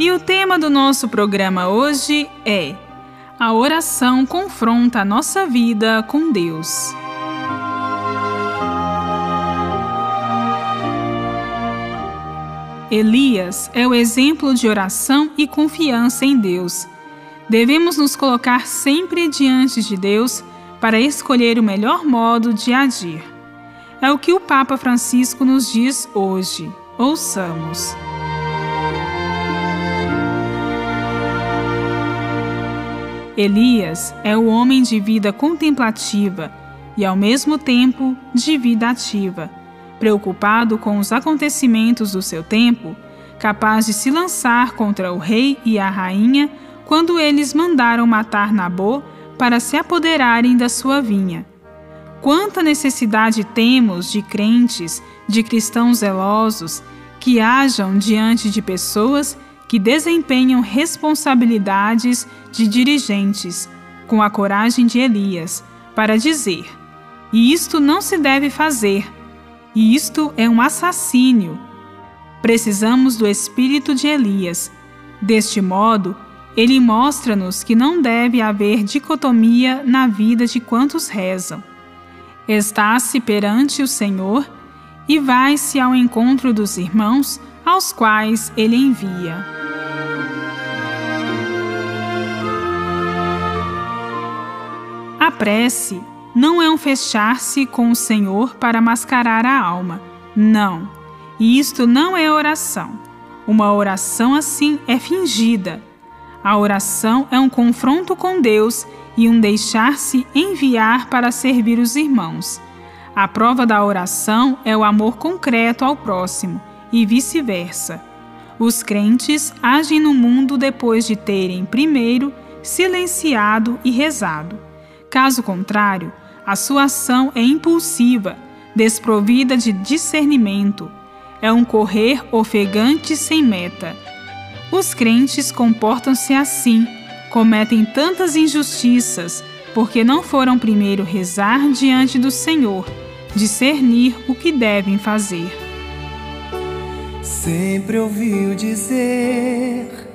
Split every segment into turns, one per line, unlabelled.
E o tema do nosso programa hoje é: A oração confronta a nossa vida com Deus. Elias é o exemplo de oração e confiança em Deus. Devemos nos colocar sempre diante de Deus para escolher o melhor modo de agir. É o que o Papa Francisco nos diz hoje. Ouçamos. Elias é o homem de vida contemplativa e, ao mesmo tempo, de vida ativa preocupado com os acontecimentos do seu tempo, capaz de se lançar contra o rei e a rainha quando eles mandaram matar Nabô para se apoderarem da sua vinha. Quanta necessidade temos de crentes, de cristãos zelosos, que hajam diante de pessoas que desempenham responsabilidades de dirigentes, com a coragem de Elias, para dizer: e isto não se deve fazer e isto é um assassínio. Precisamos do espírito de Elias. Deste modo, ele mostra-nos que não deve haver dicotomia na vida de quantos rezam. Está-se perante o Senhor e vai-se ao encontro dos irmãos aos quais ele envia. A prece não é um fechar-se com o Senhor para mascarar a alma. Não. E isto não é oração. Uma oração assim é fingida. A oração é um confronto com Deus e um deixar-se enviar para servir os irmãos. A prova da oração é o amor concreto ao próximo e vice-versa. Os crentes agem no mundo depois de terem, primeiro, silenciado e rezado. Caso contrário, a sua ação é impulsiva, desprovida de discernimento. É um correr ofegante sem meta. Os crentes comportam-se assim, cometem tantas injustiças, porque não foram primeiro rezar diante do Senhor, discernir o que devem fazer.
Sempre ouviu dizer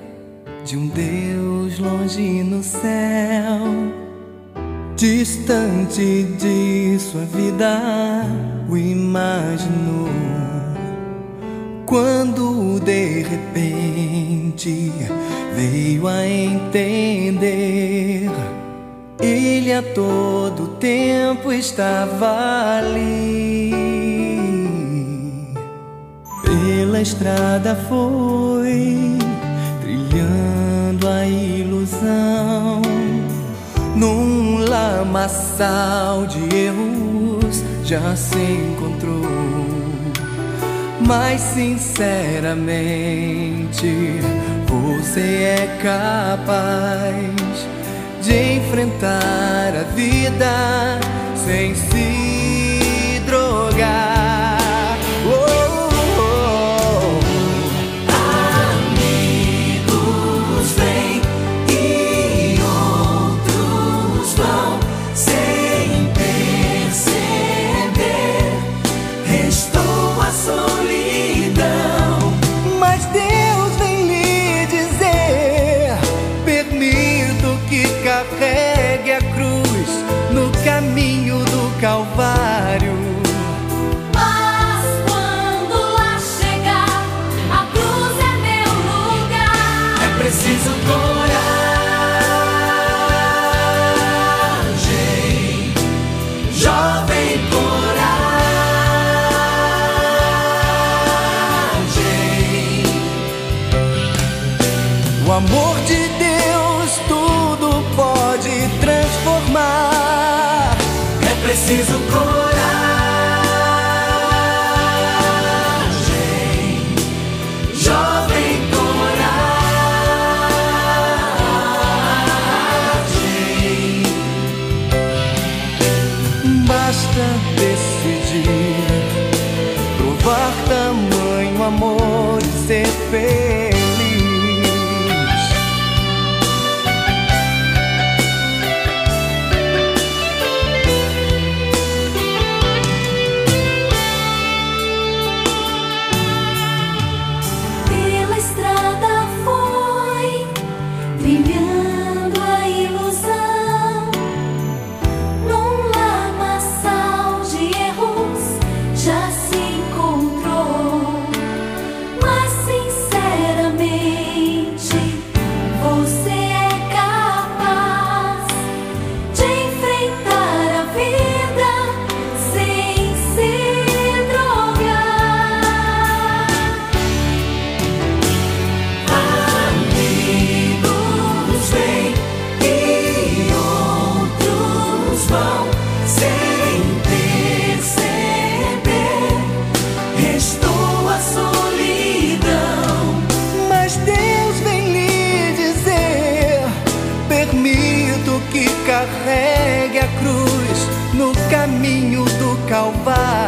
de um Deus longe no céu Distante de sua vida, o imaginou. Quando de repente veio a entender, ele a todo tempo estava ali. Pela estrada foi trilhando a ilusão num lamaçal de erros já se encontrou. Mas sinceramente, você é capaz de enfrentar a vida sem se drogar.
Preciso coragem,
Calvário.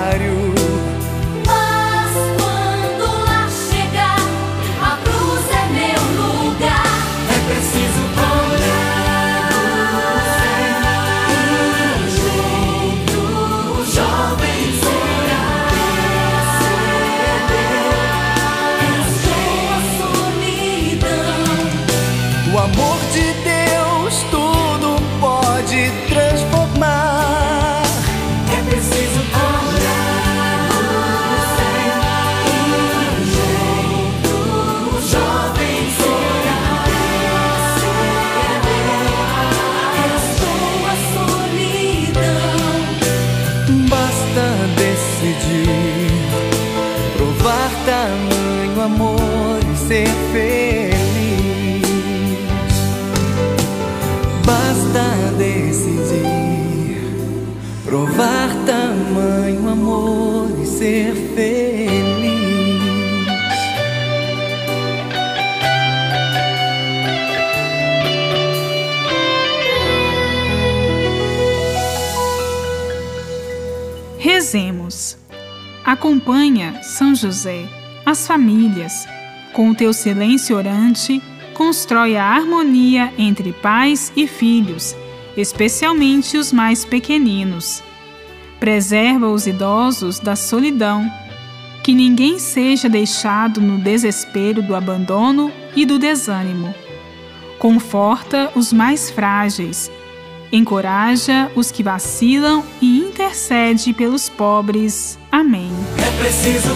Decidir, provar tamanho amor e ser feliz.
Rezemos. Acompanha, São José, as famílias. Com o teu silêncio orante, constrói a harmonia entre pais e filhos, especialmente os mais pequeninos. Preserva os idosos da solidão. Que ninguém seja deixado no desespero do abandono e do desânimo. Conforta os mais frágeis encoraja os que vacilam e intercede pelos pobres. Amém.
É preciso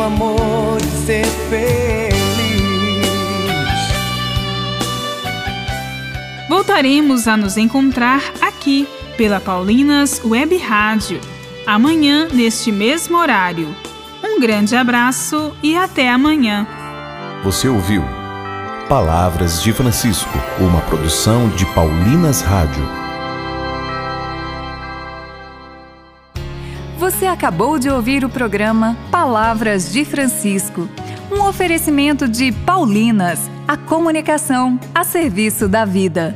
amor e ser feliz.
Voltaremos a nos encontrar aqui pela Paulinas Web Rádio, amanhã neste mesmo horário. Um grande abraço e até amanhã.
Você ouviu Palavras de Francisco, uma produção de Paulinas Rádio.
Você acabou de ouvir o programa Palavras de Francisco, um oferecimento de Paulinas, a comunicação a serviço da vida.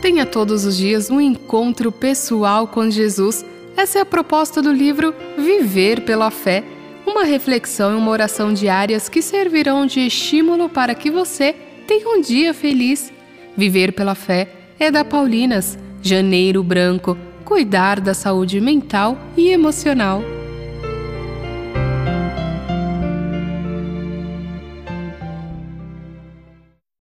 Tenha todos os dias um encontro pessoal com Jesus. Essa é a proposta do livro Viver pela Fé, uma reflexão e uma oração diárias que servirão de estímulo para que você tenha um dia feliz. Viver pela Fé é da Paulinas, Janeiro Branco, cuidar da saúde mental e emocional.